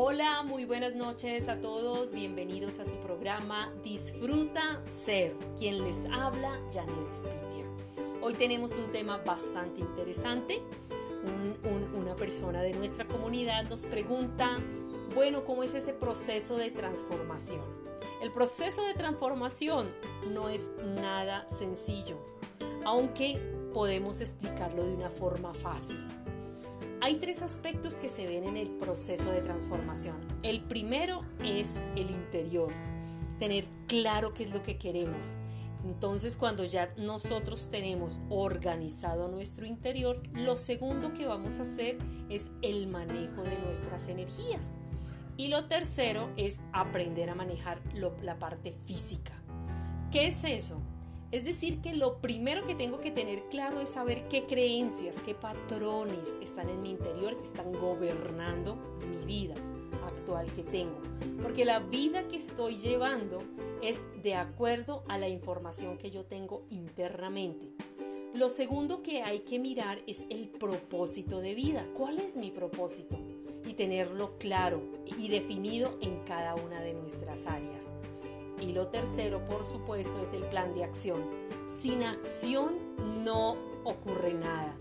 Hola, muy buenas noches a todos. Bienvenidos a su programa Disfruta Ser. Quien les habla, Janet Spitia. Hoy tenemos un tema bastante interesante. una persona de nuestra comunidad nos pregunta, bueno, ¿cómo es ese proceso de transformación? El proceso de transformación no es nada sencillo, aunque podemos explicarlo de una forma fácil. Hay tres aspectos que se ven en el proceso de transformación. El primero es el interior, tener claro qué es lo que queremos. Entonces cuando ya nosotros tenemos organizado nuestro interior, lo segundo que vamos a hacer es el manejo de nuestras energías. Y lo tercero es aprender a manejar la parte física. ¿Qué es eso? Es decir, que lo primero que tengo que tener claro es saber qué creencias, qué patrones están en mi interior que están gobernando mi vida actual que tengo. Porque la vida que estoy llevando es de acuerdo a la información que yo tengo internamente. Lo segundo que hay que mirar es el propósito de vida. ¿Cuál es mi propósito? Y tenerlo claro y definido en cada una de nuestras áreas. Y lo tercero, por supuesto, es el plan de acción. Sin acción no ocurre nada.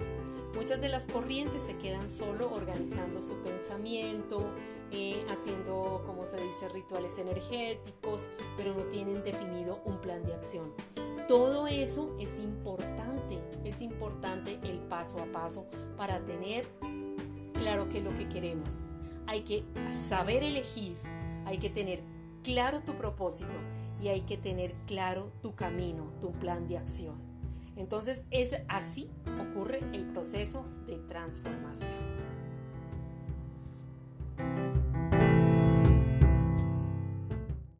Muchas de las corrientes se quedan solo organizando su pensamiento, eh, haciendo, como se dice, rituales energéticos, pero no tienen definido un plan de acción. Todo eso es importante, es importante el paso a paso para tener claro qué es lo que queremos. Hay que saber elegir, hay que tener claro tu propósito y hay que tener claro tu camino, tu plan de acción. Entonces es así ocurre el proceso de transformación.